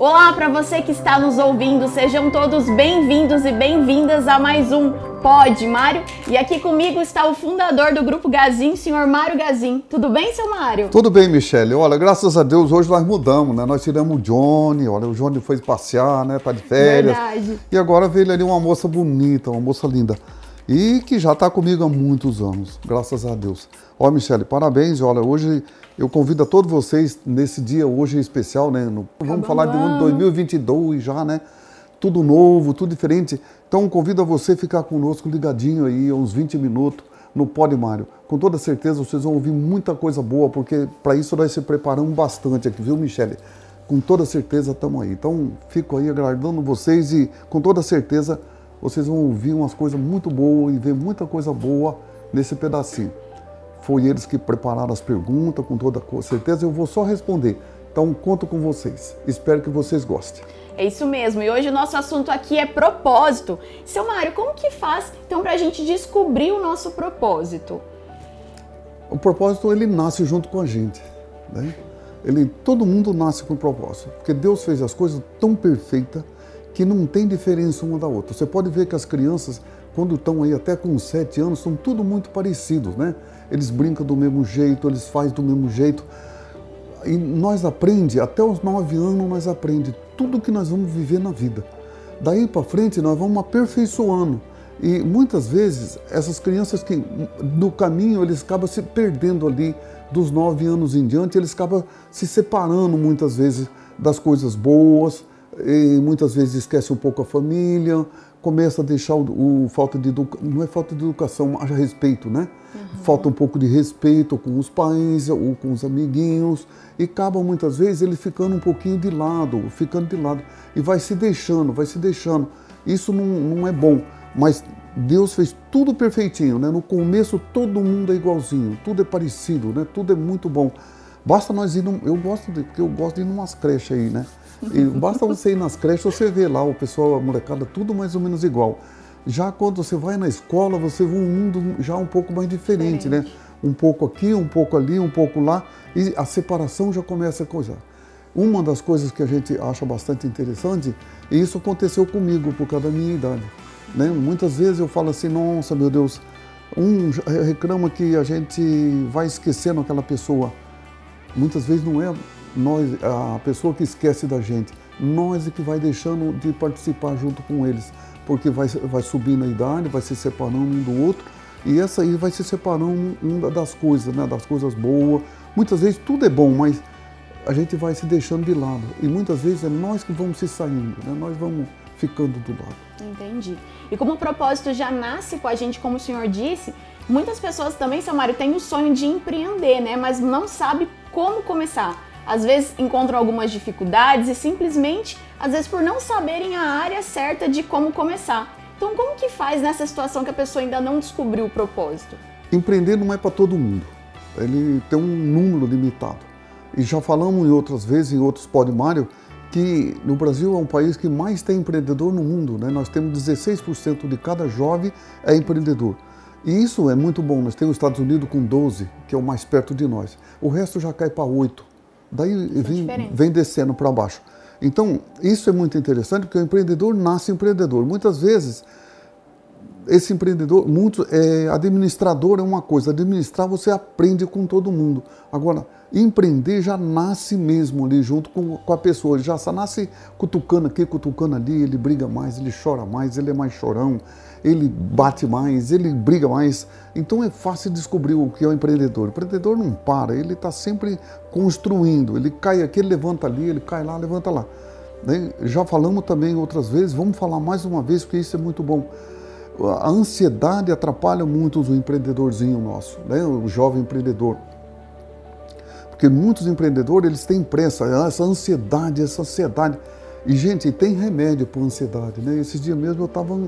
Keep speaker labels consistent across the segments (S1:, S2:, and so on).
S1: Olá para você que está nos ouvindo, sejam todos bem-vindos e bem-vindas a mais um Pod Mário. E aqui comigo está o fundador do Grupo Gazin, senhor Mário Gazin. Tudo bem, seu Mário?
S2: Tudo bem, Michele. Olha, graças a Deus hoje nós mudamos, né? Nós tiramos o Johnny, olha, o Johnny foi passear, né? Tá de férias.
S1: Verdade.
S2: E agora veio ali uma moça bonita, uma moça linda. E que já está comigo há muitos anos, graças a Deus. Ó, Michele, parabéns. Olha, hoje eu convido a todos vocês nesse dia hoje especial, né? No, vamos falar de ano 2022 já, né? Tudo novo, tudo diferente. Então convido a você a ficar conosco ligadinho aí uns 20 minutos no Pod Mário. Com toda certeza vocês vão ouvir muita coisa boa, porque para isso nós se preparamos bastante aqui, viu, Michele? Com toda certeza estamos aí. Então fico aí aguardando vocês e com toda certeza vocês vão ouvir umas coisas muito boas e ver muita coisa boa nesse pedacinho. Foi eles que prepararam as perguntas, com toda certeza eu vou só responder. Então conto com vocês. Espero que vocês gostem.
S1: É isso mesmo. E hoje o nosso assunto aqui é propósito. Seu Mário, como que faz então para a gente descobrir o nosso propósito?
S2: O propósito ele nasce junto com a gente, né? Ele, todo mundo nasce com propósito, porque Deus fez as coisas tão perfeitas que não tem diferença uma da outra. Você pode ver que as crianças, quando estão aí até com 7 anos, são tudo muito parecidos, né? Eles brincam do mesmo jeito, eles fazem do mesmo jeito. E nós aprende, até os 9 anos nós aprende tudo que nós vamos viver na vida. Daí para frente nós vamos aperfeiçoando. E muitas vezes essas crianças que no caminho eles acabam se perdendo ali dos 9 anos em diante, eles acabam se separando muitas vezes das coisas boas, e muitas vezes esquece um pouco a família, começa a deixar o, o falta de não é falta de educação, haja respeito, né? Uhum. Falta um pouco de respeito com os pais ou com os amiguinhos e acaba muitas vezes ele ficando um pouquinho de lado, ficando de lado e vai se deixando, vai se deixando. Isso não, não é bom, mas Deus fez tudo perfeitinho, né? No começo todo mundo é igualzinho, tudo é parecido, né? Tudo é muito bom. Basta nós ir, num, eu gosto de, porque eu gosto de ir numas creches aí, né? E basta você ir nas creches, você vê lá o pessoal, a molecada, tudo mais ou menos igual. Já quando você vai na escola, você vê um mundo já um pouco mais diferente, né? diferente. né? Um pouco aqui, um pouco ali, um pouco lá, e a separação já começa a coisa. Uma das coisas que a gente acha bastante interessante, e isso aconteceu comigo por causa da minha idade. Né? Muitas vezes eu falo assim, nossa, meu Deus, um reclama que a gente vai esquecendo aquela pessoa. Muitas vezes não é nós, a pessoa que esquece da gente, nós é que vai deixando de participar junto com eles, porque vai, vai subindo a idade, vai se separando um do outro, e essa aí vai se separando uma das coisas, né, das coisas boas. Muitas vezes tudo é bom, mas a gente vai se deixando de lado. E muitas vezes é nós que vamos se saindo, né? nós vamos ficando do lado.
S1: Entendi. E como o propósito já nasce com a gente, como o senhor disse, muitas pessoas também, seu Mário, têm o sonho de empreender, né? Mas não sabe como começar às vezes encontram algumas dificuldades e simplesmente, às vezes por não saberem a área certa de como começar. Então, como que faz nessa situação que a pessoa ainda não descobriu o propósito?
S2: Empreender não é para todo mundo. Ele tem um número limitado. E já falamos em outras vezes, em outros Mário, que no Brasil é um país que mais tem empreendedor no mundo. Né? Nós temos 16% de cada jovem é empreendedor. E isso é muito bom. Nós temos os Estados Unidos com 12, que é o mais perto de nós. O resto já cai para 8. Daí vem, vem descendo para baixo. Então, isso é muito interessante porque o empreendedor nasce empreendedor. Muitas vezes, esse empreendedor, muito, é, administrador é uma coisa, administrar você aprende com todo mundo. Agora, empreender já nasce mesmo ali junto com, com a pessoa, ele já nasce cutucando aqui, cutucando ali, ele briga mais, ele chora mais, ele é mais chorão ele bate mais, ele briga mais. Então é fácil descobrir o que é o empreendedor. O empreendedor não para, ele está sempre construindo. Ele cai aqui, ele levanta ali, ele cai lá, levanta lá. Né? Já falamos também outras vezes, vamos falar mais uma vez, porque isso é muito bom. A ansiedade atrapalha muito o empreendedorzinho nosso, né? o jovem empreendedor. Porque muitos empreendedores eles têm pressa, essa ansiedade, essa ansiedade. E, gente, tem remédio para ansiedade, né? Esses dias mesmo eu estava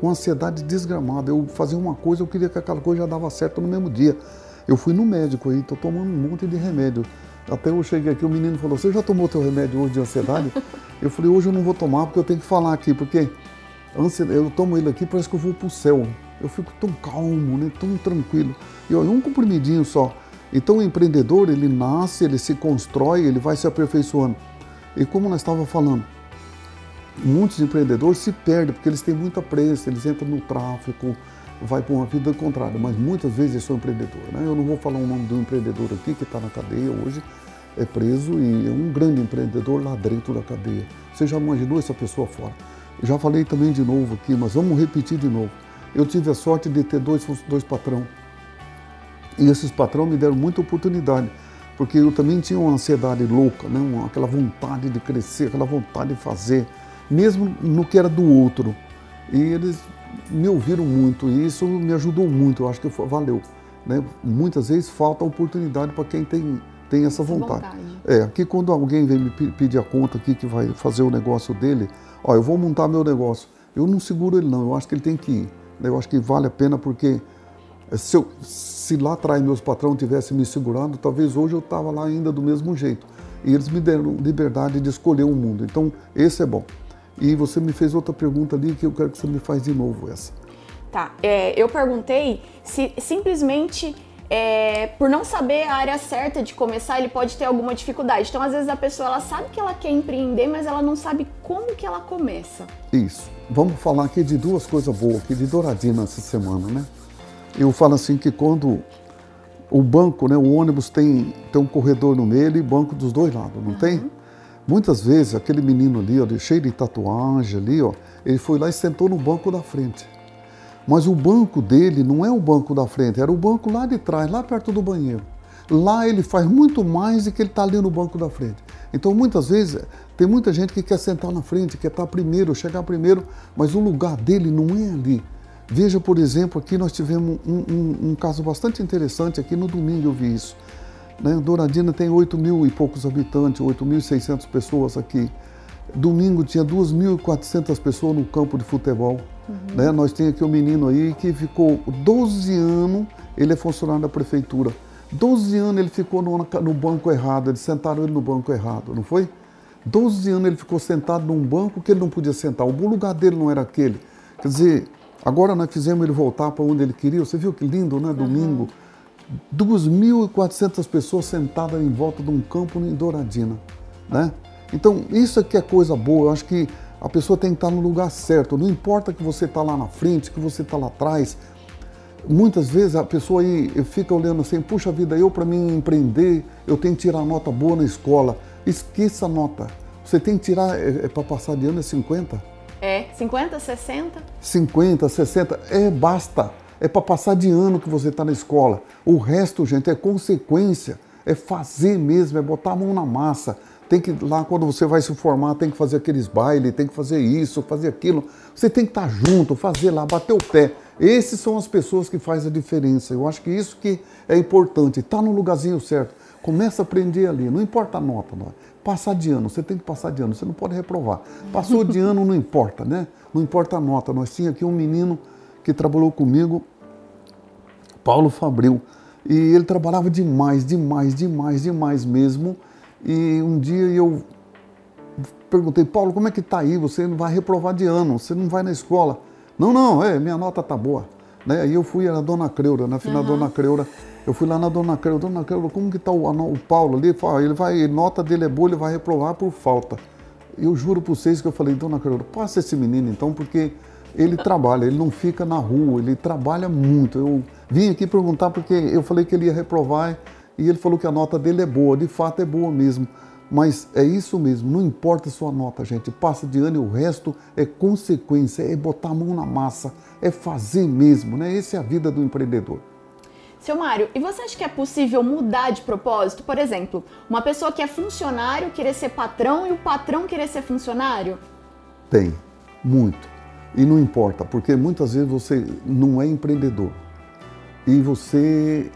S2: com ansiedade desgramada. Eu fazia uma coisa, eu queria que aquela coisa já dava certo no mesmo dia. Eu fui no médico aí, estou tomando um monte de remédio. Até eu cheguei aqui, o menino falou: Você já tomou teu remédio hoje de ansiedade? eu falei: Hoje eu não vou tomar porque eu tenho que falar aqui, porque eu tomo ele aqui, parece que eu vou para o céu. Eu fico tão calmo, né? tão tranquilo. E olha, um comprimidinho só. Então o empreendedor, ele nasce, ele se constrói, ele vai se aperfeiçoando. E como nós estávamos falando, muitos empreendedores se perdem porque eles têm muita pressa, eles entram no tráfico, vai para uma vida contrária, mas muitas vezes eles são empreendedores. Né? Eu não vou falar o nome do empreendedor aqui que está na cadeia hoje, é preso e é um grande empreendedor lá dentro da cadeia. Você já imaginou essa pessoa fora? Já falei também de novo aqui, mas vamos repetir de novo. Eu tive a sorte de ter dois, dois patrão. E esses patrão me deram muita oportunidade, porque eu também tinha uma ansiedade louca, né? Uma, aquela vontade de crescer, aquela vontade de fazer, mesmo no que era do outro. E eles me ouviram muito e isso me ajudou muito, eu acho que valeu. Né? Muitas vezes falta oportunidade para quem tem, tem essa vontade. vontade. É, aqui quando alguém vem me pedir a conta aqui que vai fazer o negócio dele, ó, eu vou montar meu negócio. Eu não seguro ele não, eu acho que ele tem que ir. Eu acho que vale a pena porque se, eu, se lá atrás meus patrões tivessem me segurado, talvez hoje eu estava lá ainda do mesmo jeito. E eles me deram liberdade de escolher o mundo. Então, esse é bom. E você me fez outra pergunta ali que eu quero que você me faz de novo essa.
S1: Tá, é, eu perguntei se simplesmente é, por não saber a área certa de começar, ele pode ter alguma dificuldade. Então, às vezes a pessoa ela sabe que ela quer empreender, mas ela não sabe como que ela começa.
S2: Isso. Vamos falar aqui de duas coisas boas aqui de Douradina essa semana, né? Eu falo assim que quando o banco, né, o ônibus tem, tem um corredor no meio e banco dos dois lados, não uhum. tem? Muitas vezes aquele menino ali, ó, cheio de tatuagem ali, ó, ele foi lá e sentou no banco da frente. Mas o banco dele não é o banco da frente, era o banco lá de trás, lá perto do banheiro. Lá ele faz muito mais do que ele está ali no banco da frente. Então muitas vezes tem muita gente que quer sentar na frente, quer estar tá primeiro, chegar primeiro, mas o lugar dele não é ali. Veja, por exemplo, aqui nós tivemos um, um, um caso bastante interessante, aqui no domingo eu vi isso. Né? Douradina tem 8 mil e poucos habitantes, 8.600 pessoas aqui. Domingo tinha 2.400 pessoas no campo de futebol. Uhum. Né? Nós temos aqui um menino aí que ficou 12 anos, ele é funcionário da prefeitura. 12 anos ele ficou no, no banco errado, eles sentaram ele no banco errado, não foi? 12 anos ele ficou sentado num banco que ele não podia sentar, o lugar dele não era aquele. Quer dizer, agora nós fizemos ele voltar para onde ele queria. Você viu que lindo, né? Domingo. Uhum 2.400 pessoas sentadas em volta de um campo em Douradina, né? Então, isso aqui é coisa boa. Eu acho que a pessoa tem que estar no lugar certo. Não importa que você está lá na frente, que você está lá atrás. Muitas vezes a pessoa aí fica olhando assim, puxa vida, eu para mim empreender, eu tenho que tirar nota boa na escola. Esqueça a nota. Você tem que tirar, é, é para passar de ano é 50?
S1: É, 50, 60?
S2: 50, 60, é, basta é para passar de ano que você está na escola. O resto, gente, é consequência, é fazer mesmo, é botar a mão na massa. Tem que lá quando você vai se formar, tem que fazer aqueles bailes, tem que fazer isso, fazer aquilo. Você tem que estar tá junto, fazer lá, bater o pé. Esses são as pessoas que fazem a diferença. Eu acho que isso que é importante, estar tá no lugarzinho certo. Começa a aprender ali, não importa a nota, não. Passar de ano, você tem que passar de ano, você não pode reprovar. Passou de ano, não importa, né? Não importa a nota. Nós tínhamos aqui um menino que trabalhou comigo, Paulo Fabril. E ele trabalhava demais, demais, demais, demais mesmo. E um dia eu perguntei, Paulo, como é que está aí? Você não vai reprovar de ano, você não vai na escola. Não, não, é, minha nota tá boa. Né? Aí eu fui na Dona Creura, na final uhum. Dona Creura. Eu fui lá na Dona Creura, Dona Creura, como que está o, o, Paulo ali? Ele vai, nota dele é boa, ele vai reprovar por falta. Eu juro para vocês que eu falei, Dona Creura, passa esse menino então, porque ele trabalha, ele não fica na rua, ele trabalha muito. Eu vim aqui perguntar porque eu falei que ele ia reprovar e ele falou que a nota dele é boa, de fato é boa mesmo. Mas é isso mesmo, não importa a sua nota, gente. Passa de ano e o resto é consequência, é botar a mão na massa, é fazer mesmo, né? Essa é a vida do empreendedor.
S1: Seu Mário, e você acha que é possível mudar de propósito? Por exemplo, uma pessoa que é funcionário querer ser patrão e o patrão querer ser funcionário?
S2: Tem, muito. E não importa, porque muitas vezes você não é empreendedor. E você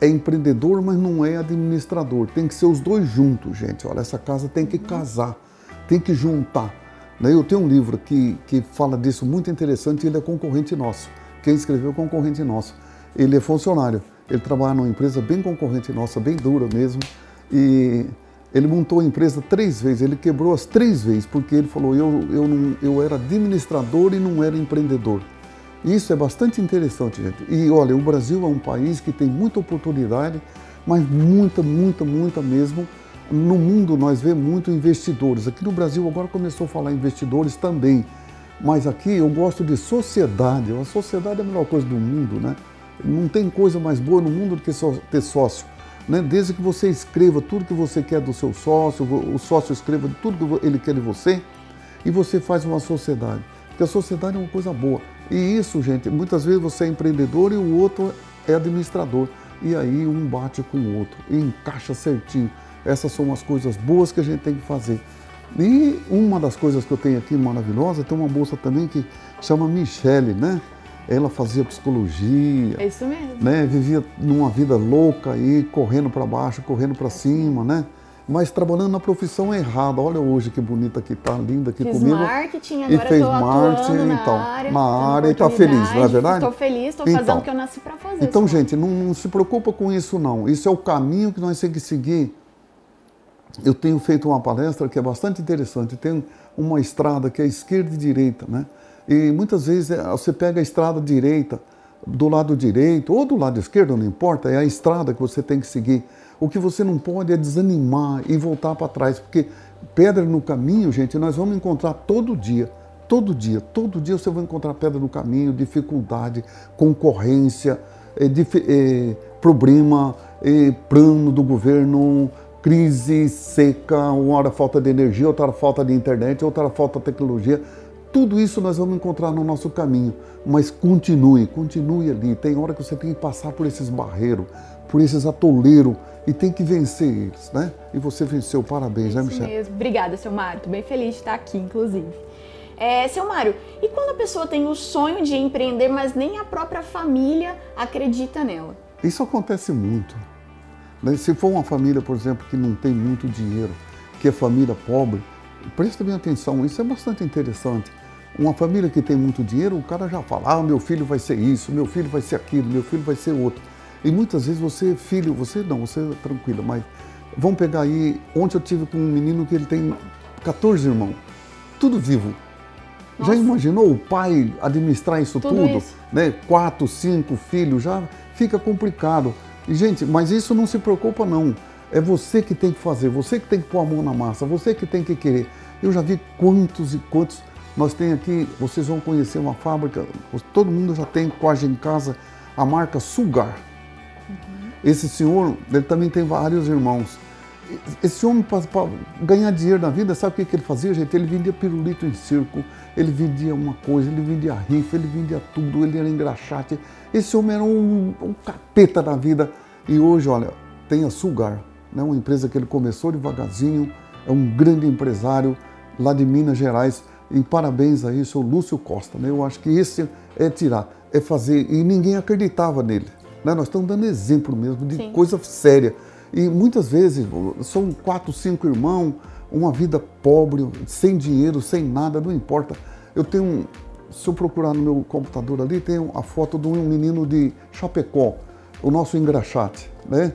S2: é empreendedor, mas não é administrador. Tem que ser os dois juntos, gente. Olha, essa casa tem que casar, tem que juntar. Né? Eu tenho um livro que, que fala disso muito interessante, ele é concorrente nosso. Quem escreveu é concorrente nosso. Ele é funcionário, ele trabalha numa empresa bem concorrente nossa, bem dura mesmo. E ele montou a empresa três vezes, ele quebrou as três vezes, porque ele falou: eu, eu, não, eu era administrador e não era empreendedor. Isso é bastante interessante, gente. E olha, o Brasil é um país que tem muita oportunidade, mas muita, muita, muita mesmo. no mundo nós vemos muito investidores. Aqui no Brasil agora começou a falar investidores também. Mas aqui eu gosto de sociedade. A sociedade é a melhor coisa do mundo, né? Não tem coisa mais boa no mundo do que ter sócio. Né? Desde que você escreva tudo que você quer do seu sócio, o sócio escreva tudo que ele quer de você e você faz uma sociedade. Porque a sociedade é uma coisa boa. E isso, gente, muitas vezes você é empreendedor e o outro é administrador. E aí um bate com o outro e encaixa certinho. Essas são as coisas boas que a gente tem que fazer. E uma das coisas que eu tenho aqui maravilhosa, tem uma moça também que chama Michele, né? Ela fazia psicologia.
S1: É isso mesmo.
S2: Né? Vivia numa vida louca aí, correndo para baixo, correndo para cima, né? Mas trabalhando na profissão errada. Olha hoje que bonita que tá, linda aqui
S1: Fiz
S2: comigo.
S1: marketing, agora
S2: e fez
S1: tô
S2: marketing,
S1: na
S2: então,
S1: área,
S2: na área e tá feliz, não é verdade?
S1: Estou feliz, estou
S2: Então.
S1: fazendo o que eu nasci para fazer.
S2: Então,
S1: só.
S2: gente, não, não se preocupa com isso não. Isso é o caminho que nós temos que seguir. Eu tenho feito uma palestra que é bastante interessante. Tem uma estrada que é esquerda e direita, né? E muitas vezes é, você pega a estrada direita, do lado direito ou do lado esquerdo, não importa, é a estrada que você tem que seguir. O que você não pode é desanimar e voltar para trás, porque pedra no caminho, gente, nós vamos encontrar todo dia. Todo dia, todo dia você vai encontrar pedra no caminho, dificuldade, concorrência, eh, dif- eh, problema, eh, plano do governo, crise seca, uma hora falta de energia, outra falta de internet, outra falta de tecnologia. Tudo isso nós vamos encontrar no nosso caminho, mas continue, continue ali. Tem hora que você tem que passar por esses barreiros, por esses atoleiros e tem que vencer eles, né? E você venceu, parabéns, né,
S1: Isso
S2: Michel?
S1: mesmo. Obrigada, seu Mário. Estou bem feliz de estar aqui, inclusive. É, seu Mário, e quando a pessoa tem o sonho de empreender, mas nem a própria família acredita nela?
S2: Isso acontece muito. né? Se for uma família, por exemplo, que não tem muito dinheiro, que é família pobre, presta bem atenção, isso é bastante interessante. Uma família que tem muito dinheiro, o cara já fala, ah, meu filho vai ser isso, meu filho vai ser aquilo, meu filho vai ser outro. E muitas vezes você, filho, você não, você é tranquila, mas vamos pegar aí, ontem eu tive com um menino que ele tem 14 irmãos, tudo vivo. Já
S1: Nossa.
S2: imaginou o pai administrar isso
S1: Tudo
S2: tudo?
S1: isso.
S2: Né? Quatro, cinco filhos, já fica complicado. E, gente, mas isso não se preocupa, não. É você que tem que fazer, você que tem que pôr a mão na massa, você que tem que querer. Eu já vi quantos e quantos. Nós tem aqui, vocês vão conhecer uma fábrica, todo mundo já tem quase em casa a marca Sugar. Esse senhor, ele também tem vários irmãos. Esse homem, para ganhar dinheiro na vida, sabe o que, que ele fazia, gente? Ele vendia pirulito em circo, ele vendia uma coisa, ele vendia rifa, ele vendia tudo, ele era engraxate. Esse homem era um, um capeta na vida. E hoje, olha, tem a Sugar, né? uma empresa que ele começou devagarzinho, é um grande empresário lá de Minas Gerais. E parabéns a isso, o Lúcio Costa. Né? Eu acho que esse é tirar, é fazer. E ninguém acreditava nele. Né? Nós estamos dando exemplo mesmo de
S1: Sim.
S2: coisa séria. E muitas vezes são quatro, cinco irmãos, uma vida pobre, sem dinheiro, sem nada, não importa. Eu tenho, um- se eu procurar no meu computador ali, tem a foto de um menino de Chapecó, o nosso engraxate, né?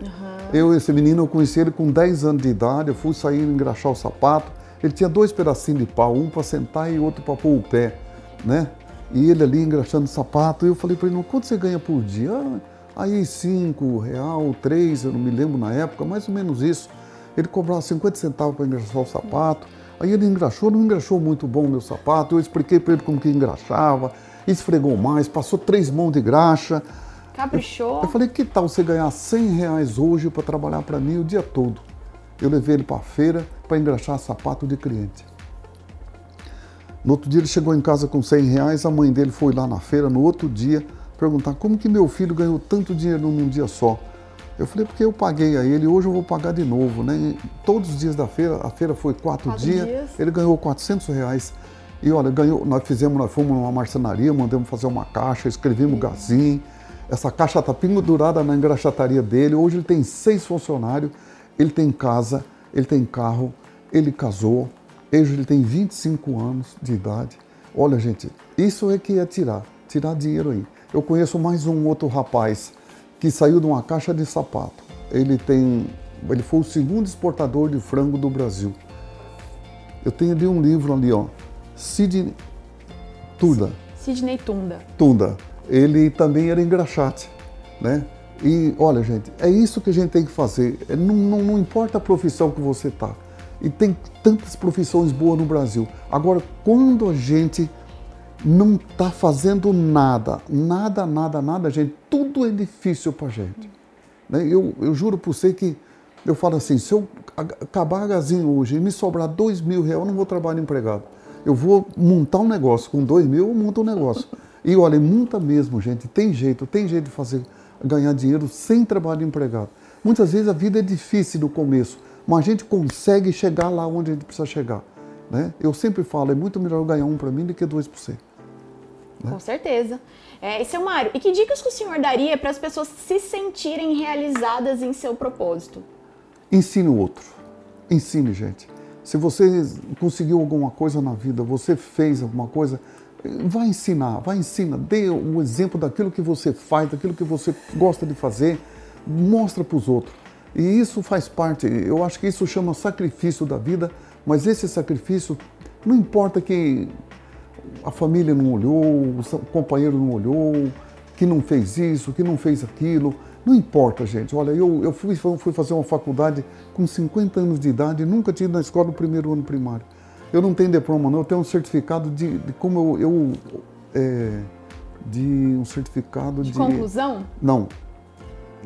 S2: Eu, esse menino, eu conheci ele com 10 anos de idade, eu fui sair engraxar o sapato, ele tinha dois pedacinhos de pau, um para sentar e outro para pôr o pé, né? E ele ali engraxando o sapato, e eu falei para ele, quanto você ganha por dia? "Ah, Aí cinco real, três, eu não me lembro na época, mais ou menos isso. Ele cobrava 50 centavos para engraxar o sapato. Aí ele engraxou, não engraxou muito bom o meu sapato. Eu expliquei para ele como que engraxava, esfregou mais, passou três mãos de graxa.
S1: Caprichou.
S2: Eu falei, que tal você ganhar 100 reais hoje para trabalhar para mim o dia todo? Eu levei ele para a feira para engraxar sapato de cliente. No outro dia ele chegou em casa com 100 reais, a mãe dele foi lá na feira no outro dia perguntar como que meu filho ganhou tanto dinheiro num dia só. Eu falei, porque eu paguei a ele, hoje eu vou pagar de novo, né? E Todos os dias da feira, a feira foi quatro,
S1: Quatro
S2: dias,
S1: dias.
S2: ele ganhou 400 reais. E olha, ganhou, nós fizemos, nós fomos numa marcenaria, mandamos fazer uma caixa, escrevemos gazinho. Essa caixa está pendurada na engraxataria dele. Hoje ele tem seis funcionários, ele tem casa, ele tem carro, ele casou. Hoje ele tem 25 anos de idade. Olha, gente, isso é que é tirar, tirar dinheiro aí. Eu conheço mais um outro rapaz que saiu de uma caixa de sapato. Ele tem, ele foi o segundo exportador de frango do Brasil. Eu tenho ali um livro ali, ó, Sidney Tunda.
S1: Sidney Tunda.
S2: Tunda. Ele também era engraxate, né? E olha, gente, é isso que a gente tem que fazer. É, não, não, não importa a profissão que você está. E tem tantas profissões boas no Brasil. Agora, quando a gente não está fazendo nada, nada, nada, nada, gente, tudo é difícil para a gente. Né? Eu, eu juro por você que eu falo assim, se eu acabar a gazinha hoje e me sobrar dois mil reais, eu não vou trabalhar empregado. Eu vou montar um negócio. Com dois mil, eu monto um negócio. E olha, monta mesmo, gente. Tem jeito, tem jeito de fazer ganhar dinheiro sem trabalho empregado. Muitas vezes a vida é difícil no começo, mas a gente consegue chegar lá onde a gente precisa chegar. Né? Eu sempre falo, é muito melhor ganhar um para mim do que dois para você.
S1: Né? Com certeza. É, e seu Mário, e que dicas que o senhor daria para as pessoas se sentirem realizadas em seu propósito?
S2: Ensine o outro. Ensine, gente. Se você conseguiu alguma coisa na vida, você fez alguma coisa, vai ensinar, vai ensinar, dê o um exemplo daquilo que você faz, daquilo que você gosta de fazer, mostra para os outros. E isso faz parte, eu acho que isso chama sacrifício da vida, mas esse sacrifício, não importa que a família não olhou, o companheiro não olhou, que não fez isso, que não fez aquilo, não importa, gente. Olha, eu, eu fui, fui fazer uma faculdade com 50 anos de idade, nunca ido na escola no primeiro ano primário. Eu não tenho diploma, não, eu tenho um certificado de, de como eu. eu é, de um certificado
S1: de.
S2: De
S1: conclusão?
S2: Não.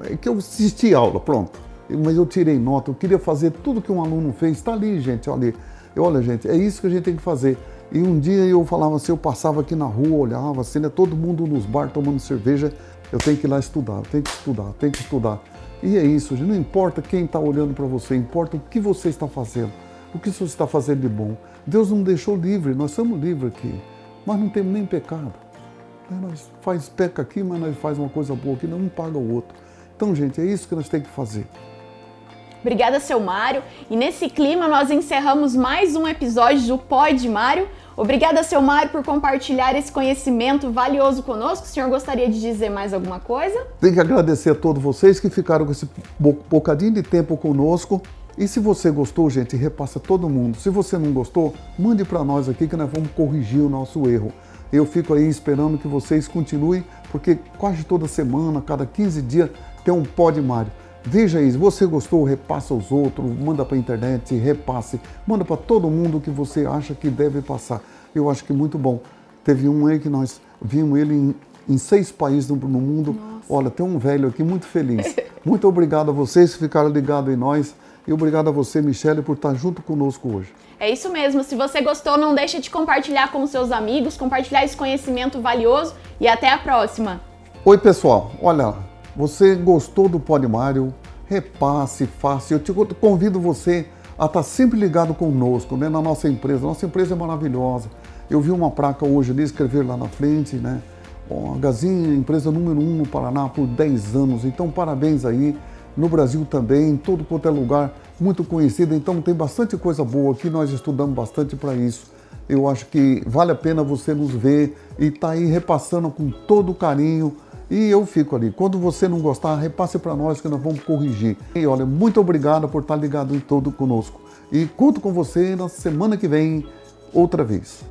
S2: É que eu assisti aula, pronto. Mas eu tirei nota, eu queria fazer tudo que um aluno fez, está ali, gente, olha ali. Olha, gente, é isso que a gente tem que fazer. E um dia eu falava assim, eu passava aqui na rua, olhava assim, né, todo mundo nos bar tomando cerveja, eu tenho que ir lá estudar, eu tenho que estudar, eu tenho que estudar. E é isso, gente, não importa quem está olhando para você, importa o que você está fazendo, o que você está fazendo de bom. Deus não deixou livre, nós somos livres aqui, mas não temos nem pecado. Né, nós faz peca aqui, mas nós faz uma coisa boa aqui, não paga o outro. Então, gente, é isso que nós temos que fazer.
S1: Obrigada, seu Mário. E nesse clima nós encerramos mais um episódio do Pod Mário. Obrigada, seu Mário, por compartilhar esse conhecimento valioso conosco. O senhor gostaria de dizer mais alguma coisa?
S2: Tenho que agradecer a todos vocês que ficaram com esse bocadinho de tempo conosco. E se você gostou, gente, repassa todo mundo. Se você não gostou, mande para nós aqui que nós vamos corrigir o nosso erro. Eu fico aí esperando que vocês continuem, porque quase toda semana, cada 15 dias, tem um Pod Mário. Veja isso, você gostou, repassa aos outros, manda para a internet, repasse, manda para todo mundo que você acha que deve passar. Eu acho que é muito bom. Teve um aí que nós vimos ele em, em seis países no, no mundo. Nossa. Olha, tem um velho aqui muito feliz. Muito obrigado a vocês que ficaram ligados em nós e obrigado a você, Michele, por estar junto conosco hoje.
S1: É isso mesmo. Se você gostou, não deixe de compartilhar com seus amigos, compartilhar esse conhecimento valioso e até a próxima.
S2: Oi, pessoal. Olha, você gostou do Mário? Repasse, faça. Eu te convido você a estar sempre ligado conosco, né, na nossa empresa. Nossa empresa é maravilhosa. Eu vi uma placa hoje ali, escrever lá na frente, né? Bom, a Gazinha, empresa número um no Paraná por 10 anos. Então, parabéns aí. No Brasil também, em todo quanto é lugar, muito conhecida. Então, tem bastante coisa boa aqui. Nós estudamos bastante para isso. Eu acho que vale a pena você nos ver e tá aí repassando com todo carinho e eu fico ali. Quando você não gostar, repasse para nós que nós vamos corrigir. E olha, muito obrigado por estar ligado em todo conosco. E conto com você na semana que vem, outra vez.